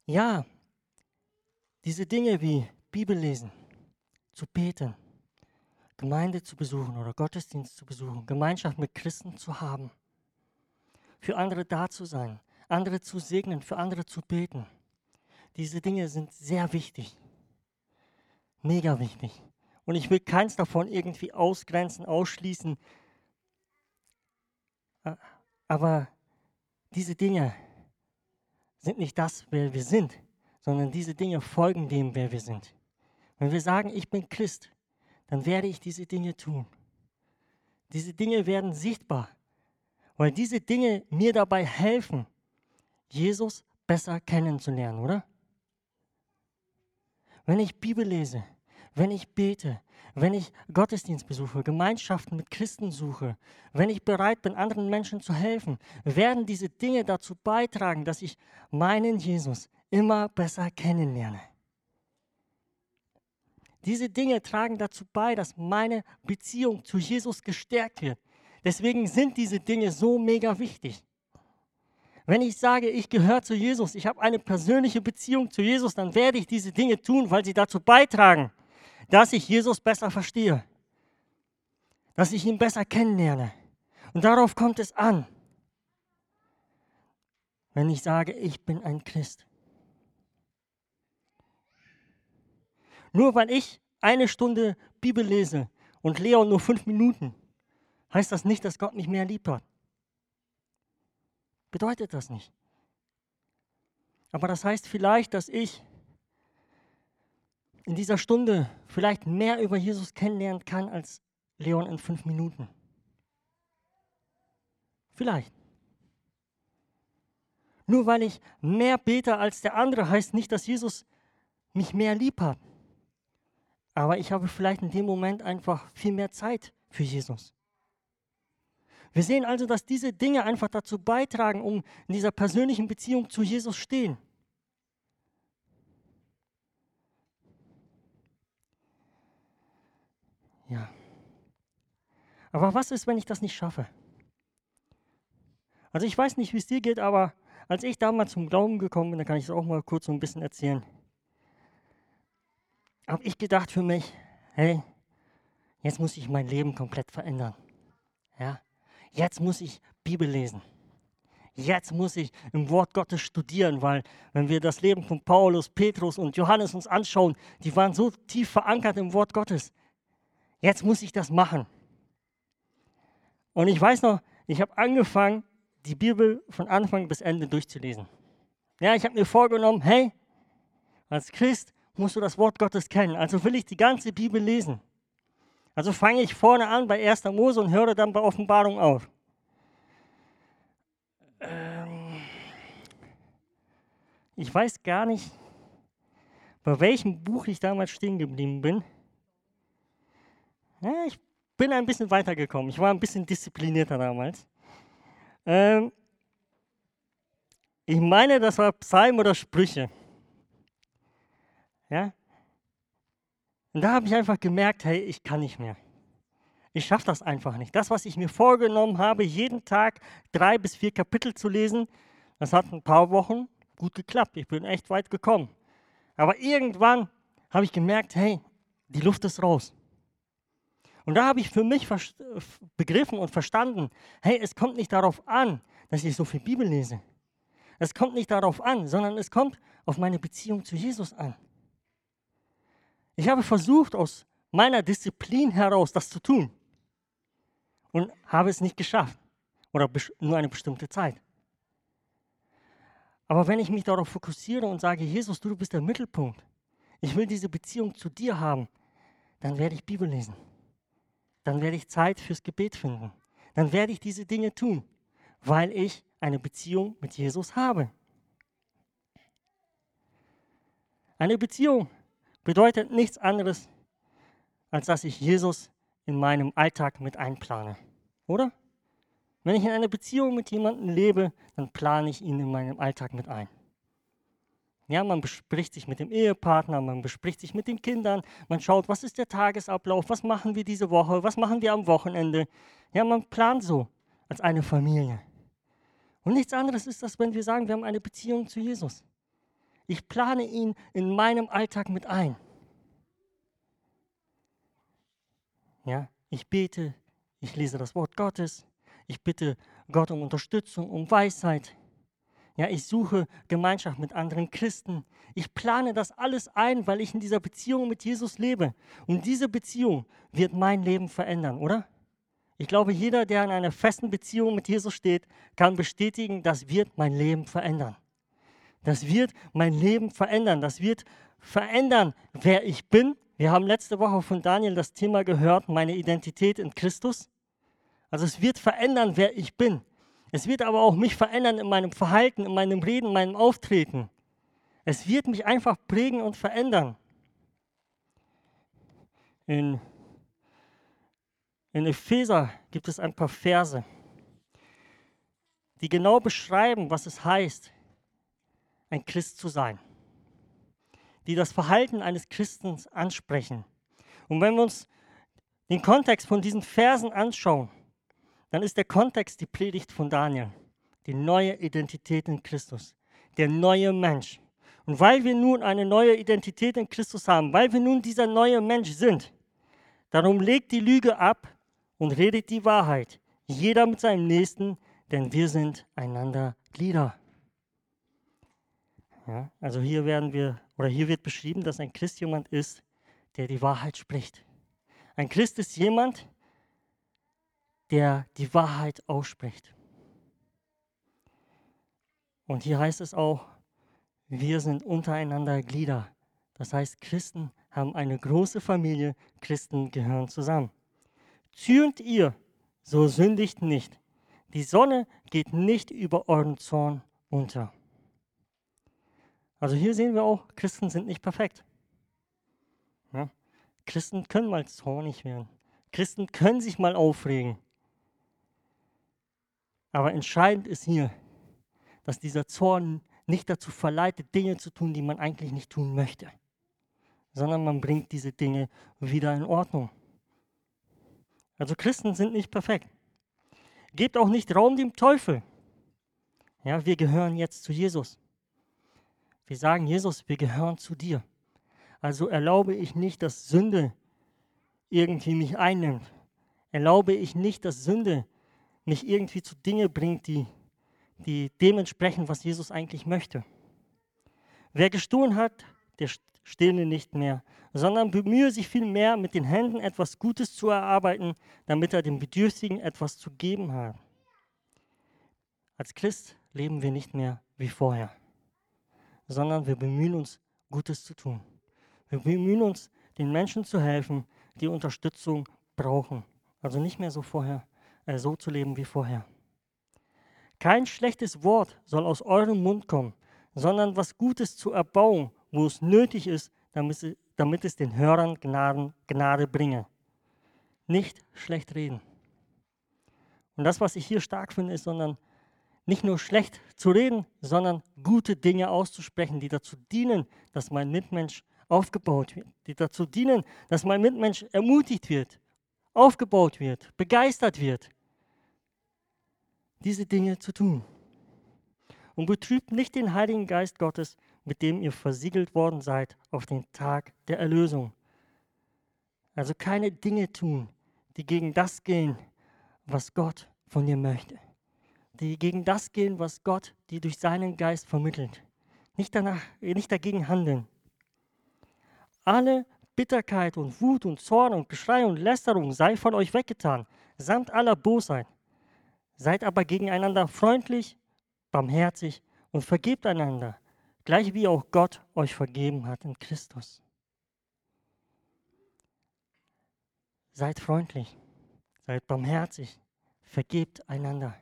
Ja, diese Dinge wie Bibel lesen, zu beten, Gemeinde zu besuchen oder Gottesdienst zu besuchen, Gemeinschaft mit Christen zu haben, für andere da zu sein, andere zu segnen, für andere zu beten. Diese Dinge sind sehr wichtig, mega wichtig. Und ich will keins davon irgendwie ausgrenzen, ausschließen. Aber diese Dinge sind nicht das, wer wir sind, sondern diese Dinge folgen dem, wer wir sind. Wenn wir sagen, ich bin Christ, dann werde ich diese Dinge tun. Diese Dinge werden sichtbar, weil diese Dinge mir dabei helfen, Jesus besser kennenzulernen, oder? Wenn ich Bibel lese, wenn ich bete, wenn ich Gottesdienst besuche, Gemeinschaften mit Christen suche, wenn ich bereit bin, anderen Menschen zu helfen, werden diese Dinge dazu beitragen, dass ich meinen Jesus immer besser kennenlerne. Diese Dinge tragen dazu bei, dass meine Beziehung zu Jesus gestärkt wird. Deswegen sind diese Dinge so mega wichtig. Wenn ich sage, ich gehöre zu Jesus, ich habe eine persönliche Beziehung zu Jesus, dann werde ich diese Dinge tun, weil sie dazu beitragen, dass ich Jesus besser verstehe, dass ich ihn besser kennenlerne. Und darauf kommt es an, wenn ich sage, ich bin ein Christ. Nur weil ich eine Stunde Bibel lese und Leon nur fünf Minuten, heißt das nicht, dass Gott mich mehr liebt hat. Bedeutet das nicht. Aber das heißt vielleicht, dass ich in dieser Stunde vielleicht mehr über Jesus kennenlernen kann als Leon in fünf Minuten. Vielleicht. Nur weil ich mehr bete als der andere, heißt nicht, dass Jesus mich mehr lieb hat. Aber ich habe vielleicht in dem Moment einfach viel mehr Zeit für Jesus. Wir sehen also, dass diese Dinge einfach dazu beitragen, um in dieser persönlichen Beziehung zu Jesus stehen. Ja. Aber was ist, wenn ich das nicht schaffe? Also ich weiß nicht, wie es dir geht, aber als ich damals zum Glauben gekommen bin, da kann ich es auch mal kurz so ein bisschen erzählen, habe ich gedacht für mich, hey, jetzt muss ich mein Leben komplett verändern. Ja, jetzt muss ich Bibel lesen. Jetzt muss ich im Wort Gottes studieren, weil wenn wir das Leben von Paulus, Petrus und Johannes uns anschauen, die waren so tief verankert im Wort Gottes. Jetzt muss ich das machen. Und ich weiß noch, ich habe angefangen, die Bibel von Anfang bis Ende durchzulesen. Ja, ich habe mir vorgenommen, hey, als Christ musst du das Wort Gottes kennen. Also will ich die ganze Bibel lesen. Also fange ich vorne an bei 1. Mose und höre dann bei Offenbarung auf. Ähm ich weiß gar nicht, bei welchem Buch ich damals stehen geblieben bin. Ja, ich bin ein bisschen weitergekommen. Ich war ein bisschen disziplinierter damals. Ähm ich meine, das war Psalm oder Sprüche. Ja? Und da habe ich einfach gemerkt, hey, ich kann nicht mehr. Ich schaffe das einfach nicht. Das, was ich mir vorgenommen habe, jeden Tag drei bis vier Kapitel zu lesen, das hat ein paar Wochen gut geklappt. Ich bin echt weit gekommen. Aber irgendwann habe ich gemerkt, hey, die Luft ist raus. Und da habe ich für mich begriffen und verstanden, hey, es kommt nicht darauf an, dass ich so viel Bibel lese. Es kommt nicht darauf an, sondern es kommt auf meine Beziehung zu Jesus an. Ich habe versucht, aus meiner Disziplin heraus das zu tun und habe es nicht geschafft oder nur eine bestimmte Zeit. Aber wenn ich mich darauf fokussiere und sage, Jesus, du bist der Mittelpunkt, ich will diese Beziehung zu dir haben, dann werde ich Bibel lesen. Dann werde ich Zeit fürs Gebet finden. Dann werde ich diese Dinge tun, weil ich eine Beziehung mit Jesus habe. Eine Beziehung bedeutet nichts anderes, als dass ich Jesus in meinem Alltag mit einplane. Oder? Wenn ich in einer Beziehung mit jemandem lebe, dann plane ich ihn in meinem Alltag mit ein. Ja, man bespricht sich mit dem Ehepartner, man bespricht sich mit den Kindern, man schaut, was ist der Tagesablauf, was machen wir diese Woche, was machen wir am Wochenende. Ja, man plant so als eine Familie. Und nichts anderes ist das, wenn wir sagen, wir haben eine Beziehung zu Jesus. Ich plane ihn in meinem Alltag mit ein. Ja, ich bete, ich lese das Wort Gottes, ich bitte Gott um Unterstützung, um Weisheit. Ja, ich suche Gemeinschaft mit anderen Christen. Ich plane das alles ein, weil ich in dieser Beziehung mit Jesus lebe. Und diese Beziehung wird mein Leben verändern, oder? Ich glaube, jeder, der in einer festen Beziehung mit Jesus steht, kann bestätigen, das wird mein Leben verändern. Das wird mein Leben verändern. Das wird verändern, wer ich bin. Wir haben letzte Woche von Daniel das Thema gehört, meine Identität in Christus. Also es wird verändern, wer ich bin. Es wird aber auch mich verändern in meinem Verhalten, in meinem Reden, in meinem Auftreten. Es wird mich einfach prägen und verändern. In, in Epheser gibt es ein paar Verse, die genau beschreiben, was es heißt, ein Christ zu sein. die das Verhalten eines Christens ansprechen. Und wenn wir uns den Kontext von diesen Versen anschauen, dann ist der Kontext die Predigt von Daniel, die neue Identität in Christus, der neue Mensch. Und weil wir nun eine neue Identität in Christus haben, weil wir nun dieser neue Mensch sind, darum legt die Lüge ab und redet die Wahrheit, jeder mit seinem Nächsten, denn wir sind einander Glieder. Ja, also hier werden wir, oder hier wird beschrieben, dass ein Christ jemand ist, der die Wahrheit spricht. Ein Christ ist jemand, der die Wahrheit ausspricht. Und hier heißt es auch, wir sind untereinander Glieder. Das heißt, Christen haben eine große Familie, Christen gehören zusammen. Zürnt ihr, so sündigt nicht. Die Sonne geht nicht über euren Zorn unter. Also hier sehen wir auch, Christen sind nicht perfekt. Ja? Christen können mal zornig werden. Christen können sich mal aufregen. Aber entscheidend ist hier, dass dieser Zorn nicht dazu verleitet, Dinge zu tun, die man eigentlich nicht tun möchte, sondern man bringt diese Dinge wieder in Ordnung. Also Christen sind nicht perfekt. Gebt auch nicht Raum dem Teufel. Ja, wir gehören jetzt zu Jesus. Wir sagen, Jesus, wir gehören zu dir. Also erlaube ich nicht, dass Sünde irgendwie mich einnimmt. Erlaube ich nicht, dass Sünde mich irgendwie zu Dinge bringt, die, die dementsprechend, was Jesus eigentlich möchte. Wer gestohlen hat, der stehle nicht mehr, sondern bemühe sich vielmehr, mit den Händen etwas Gutes zu erarbeiten, damit er dem Bedürftigen etwas zu geben hat. Als Christ leben wir nicht mehr wie vorher, sondern wir bemühen uns, Gutes zu tun. Wir bemühen uns, den Menschen zu helfen, die Unterstützung brauchen. Also nicht mehr so vorher, äh, so zu leben wie vorher. Kein schlechtes Wort soll aus eurem Mund kommen, sondern was Gutes zur Erbauung, wo es nötig ist, damit, damit es den Hörern Gnaden, Gnade bringe. Nicht schlecht reden. Und das, was ich hier stark finde, ist, sondern nicht nur schlecht zu reden, sondern gute Dinge auszusprechen, die dazu dienen, dass mein Mitmensch aufgebaut wird, die dazu dienen, dass mein Mitmensch ermutigt wird, aufgebaut wird, begeistert wird, diese Dinge zu tun. Und betrübt nicht den Heiligen Geist Gottes, mit dem ihr versiegelt worden seid auf den Tag der Erlösung. Also keine Dinge tun, die gegen das gehen, was Gott von dir möchte. Die gegen das gehen, was Gott dir durch seinen Geist vermittelt. Nicht, danach, nicht dagegen handeln. Alle Bitterkeit und Wut und Zorn und Geschrei und Lästerung sei von euch weggetan, samt aller Bosheit. Seid aber gegeneinander freundlich, barmherzig und vergebt einander, gleich wie auch Gott euch vergeben hat in Christus. Seid freundlich, seid barmherzig, vergebt einander.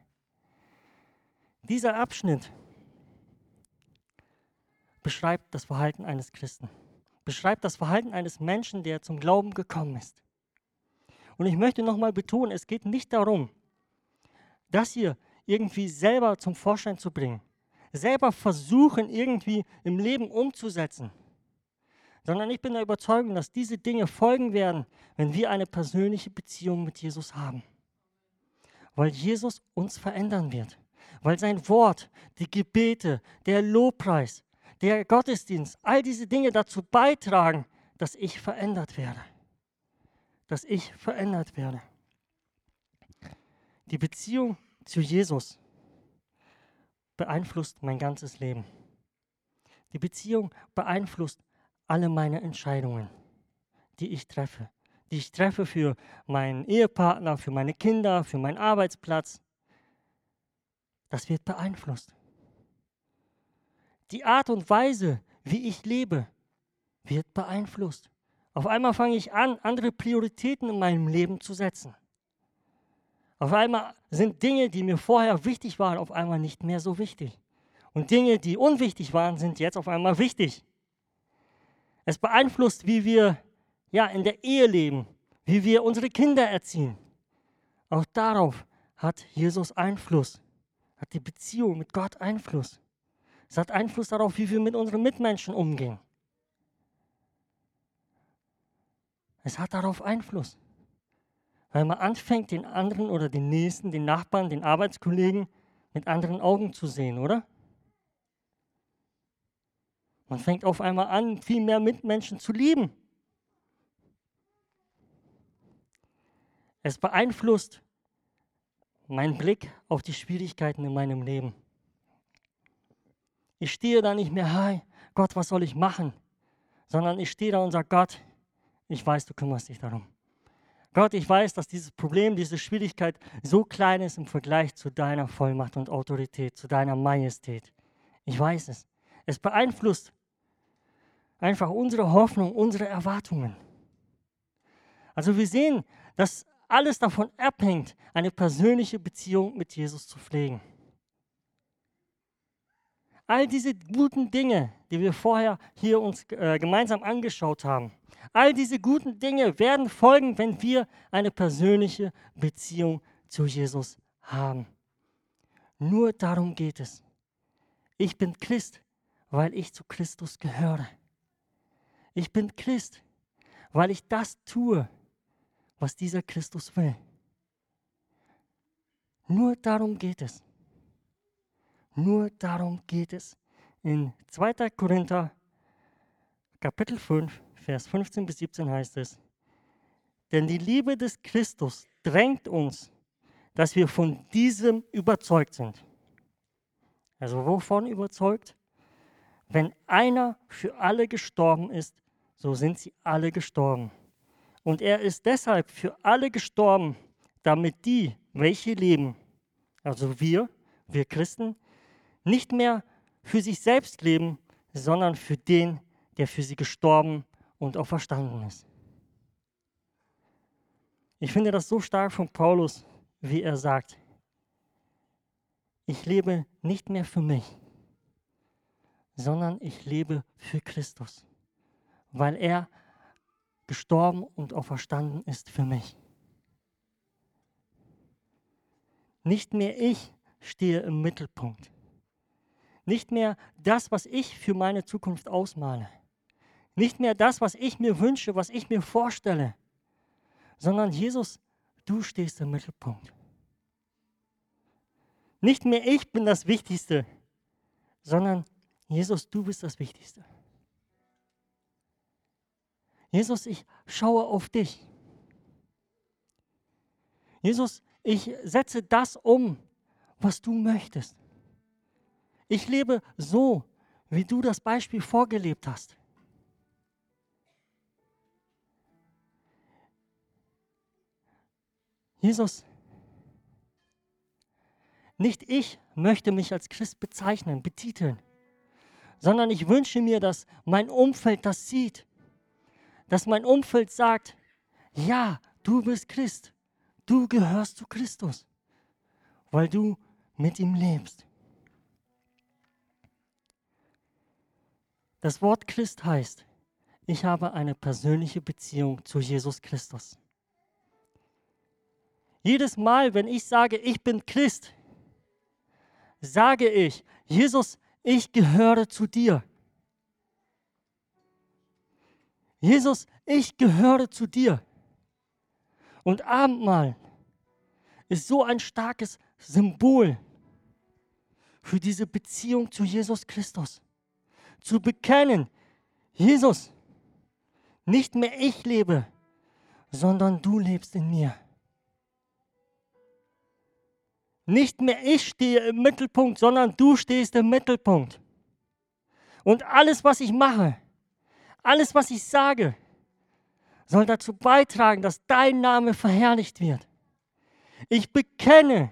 Dieser Abschnitt beschreibt das Verhalten eines Christen, beschreibt das Verhalten eines Menschen, der zum Glauben gekommen ist. Und ich möchte nochmal betonen, es geht nicht darum, das hier irgendwie selber zum Vorschein zu bringen selber versuchen, irgendwie im Leben umzusetzen, sondern ich bin der Überzeugung, dass diese Dinge folgen werden, wenn wir eine persönliche Beziehung mit Jesus haben. Weil Jesus uns verändern wird. Weil sein Wort, die Gebete, der Lobpreis, der Gottesdienst, all diese Dinge dazu beitragen, dass ich verändert werde. Dass ich verändert werde. Die Beziehung zu Jesus beeinflusst mein ganzes Leben. Die Beziehung beeinflusst alle meine Entscheidungen, die ich treffe. Die ich treffe für meinen Ehepartner, für meine Kinder, für meinen Arbeitsplatz. Das wird beeinflusst. Die Art und Weise, wie ich lebe, wird beeinflusst. Auf einmal fange ich an, andere Prioritäten in meinem Leben zu setzen. Auf einmal sind Dinge, die mir vorher wichtig waren, auf einmal nicht mehr so wichtig. Und Dinge, die unwichtig waren, sind jetzt auf einmal wichtig. Es beeinflusst, wie wir ja, in der Ehe leben, wie wir unsere Kinder erziehen. Auch darauf hat Jesus Einfluss, hat die Beziehung mit Gott Einfluss. Es hat Einfluss darauf, wie wir mit unseren Mitmenschen umgehen. Es hat darauf Einfluss. Weil man anfängt, den anderen oder den Nächsten, den Nachbarn, den Arbeitskollegen mit anderen Augen zu sehen, oder? Man fängt auf einmal an, viel mehr Mitmenschen zu lieben. Es beeinflusst meinen Blick auf die Schwierigkeiten in meinem Leben. Ich stehe da nicht mehr, hi, Gott, was soll ich machen? Sondern ich stehe da und sage, Gott, ich weiß, du kümmerst dich darum. Gott, ich weiß, dass dieses Problem, diese Schwierigkeit so klein ist im Vergleich zu deiner Vollmacht und Autorität, zu deiner Majestät. Ich weiß es. Es beeinflusst einfach unsere Hoffnung, unsere Erwartungen. Also wir sehen, dass alles davon abhängt, eine persönliche Beziehung mit Jesus zu pflegen. All diese guten Dinge, die wir vorher hier uns äh, gemeinsam angeschaut haben, all diese guten Dinge werden folgen, wenn wir eine persönliche Beziehung zu Jesus haben. Nur darum geht es. Ich bin Christ, weil ich zu Christus gehöre. Ich bin Christ, weil ich das tue, was dieser Christus will. Nur darum geht es. Nur darum geht es. In 2. Korinther Kapitel 5, Vers 15 bis 17 heißt es, denn die Liebe des Christus drängt uns, dass wir von diesem überzeugt sind. Also wovon überzeugt? Wenn einer für alle gestorben ist, so sind sie alle gestorben. Und er ist deshalb für alle gestorben, damit die, welche leben, also wir, wir Christen, nicht mehr für sich selbst leben, sondern für den, der für sie gestorben und auch verstanden ist. Ich finde das so stark von Paulus, wie er sagt, ich lebe nicht mehr für mich, sondern ich lebe für Christus, weil er gestorben und auch verstanden ist für mich. Nicht mehr ich stehe im Mittelpunkt, nicht mehr das, was ich für meine Zukunft ausmale. Nicht mehr das, was ich mir wünsche, was ich mir vorstelle. Sondern Jesus, du stehst im Mittelpunkt. Nicht mehr ich bin das Wichtigste, sondern Jesus, du bist das Wichtigste. Jesus, ich schaue auf dich. Jesus, ich setze das um, was du möchtest. Ich lebe so, wie du das Beispiel vorgelebt hast. Jesus, nicht ich möchte mich als Christ bezeichnen, betiteln, sondern ich wünsche mir, dass mein Umfeld das sieht, dass mein Umfeld sagt, ja, du bist Christ, du gehörst zu Christus, weil du mit ihm lebst. Das Wort Christ heißt, ich habe eine persönliche Beziehung zu Jesus Christus. Jedes Mal, wenn ich sage, ich bin Christ, sage ich, Jesus, ich gehöre zu dir. Jesus, ich gehöre zu dir. Und Abendmahl ist so ein starkes Symbol für diese Beziehung zu Jesus Christus zu bekennen, Jesus, nicht mehr ich lebe, sondern du lebst in mir. Nicht mehr ich stehe im Mittelpunkt, sondern du stehst im Mittelpunkt. Und alles, was ich mache, alles, was ich sage, soll dazu beitragen, dass dein Name verherrlicht wird. Ich bekenne,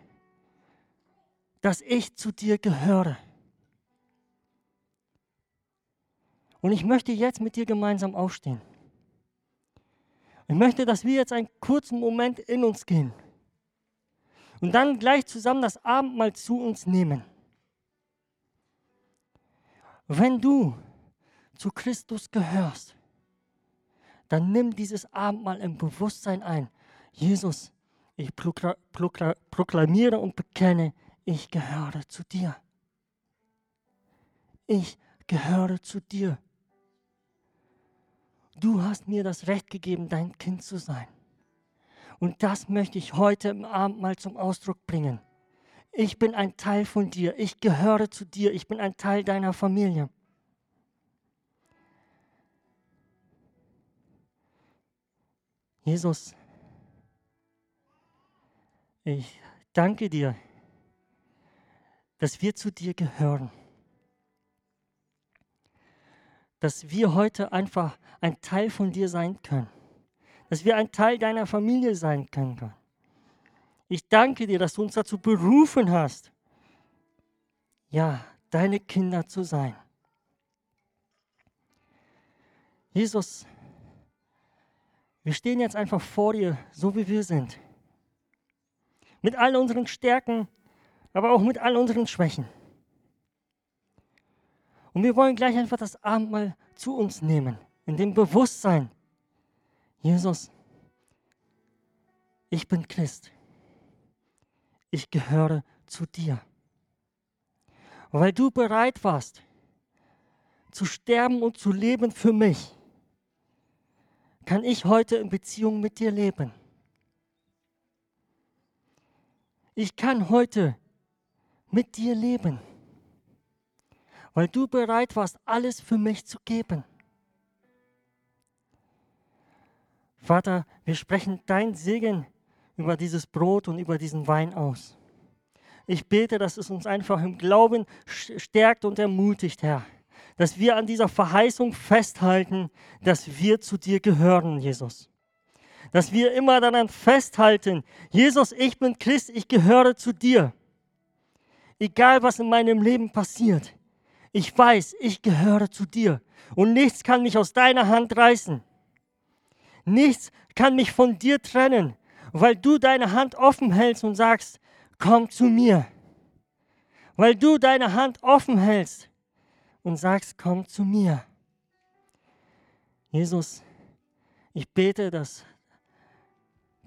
dass ich zu dir gehöre. Und ich möchte jetzt mit dir gemeinsam aufstehen. Ich möchte, dass wir jetzt einen kurzen Moment in uns gehen und dann gleich zusammen das Abendmahl zu uns nehmen. Wenn du zu Christus gehörst, dann nimm dieses Abendmahl im Bewusstsein ein. Jesus, ich proklamiere und bekenne, ich gehöre zu dir. Ich gehöre zu dir. du hast mir das Recht gegeben, dein Kind zu sein. Und das möchte ich heute im Abend mal zum Ausdruck bringen. Ich bin ein Teil von dir, ich gehöre zu dir, ich bin ein Teil deiner Familie. Jesus, ich danke dir, dass wir zu dir gehören. Dass wir heute einfach ein Teil von dir sein können. Dass wir ein Teil deiner Familie sein können. Ich danke dir, dass du uns dazu berufen hast, ja, deine Kinder zu sein. Jesus, wir stehen jetzt einfach vor dir, so wie wir sind. Mit all unseren Stärken, aber auch mit all unseren Schwächen. Und wir wollen gleich einfach das Abendmahl zu uns nehmen, in dem Bewusstsein, Jesus, ich bin Christ. Ich gehöre zu dir. Weil du bereit warst, zu sterben und zu leben für mich kann ich heute in Beziehung mit dir leben. Ich kann heute mit dir leben, weil du bereit warst, alles für mich zu geben. Vater, wir sprechen dein Segen über dieses Brot und über diesen Wein aus. Ich bete, dass es uns einfach im Glauben stärkt und ermutigt, Herr dass wir an dieser Verheißung festhalten, dass wir zu dir gehören, Jesus. Dass wir immer daran festhalten, Jesus, ich bin Christ, ich gehöre zu dir. Egal was in meinem Leben passiert, ich weiß, ich gehöre zu dir und nichts kann mich aus deiner Hand reißen. Nichts kann mich von dir trennen, weil du deine Hand offen hältst und sagst, komm zu mir. Weil du deine Hand offen hältst und sagst, komm zu mir. Jesus, ich bete, dass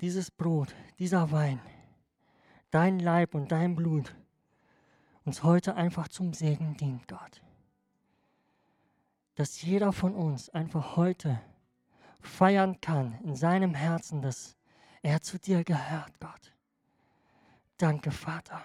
dieses Brot, dieser Wein, dein Leib und dein Blut uns heute einfach zum Segen dient, Gott. Dass jeder von uns einfach heute feiern kann in seinem Herzen, dass er zu dir gehört, Gott. Danke, Vater.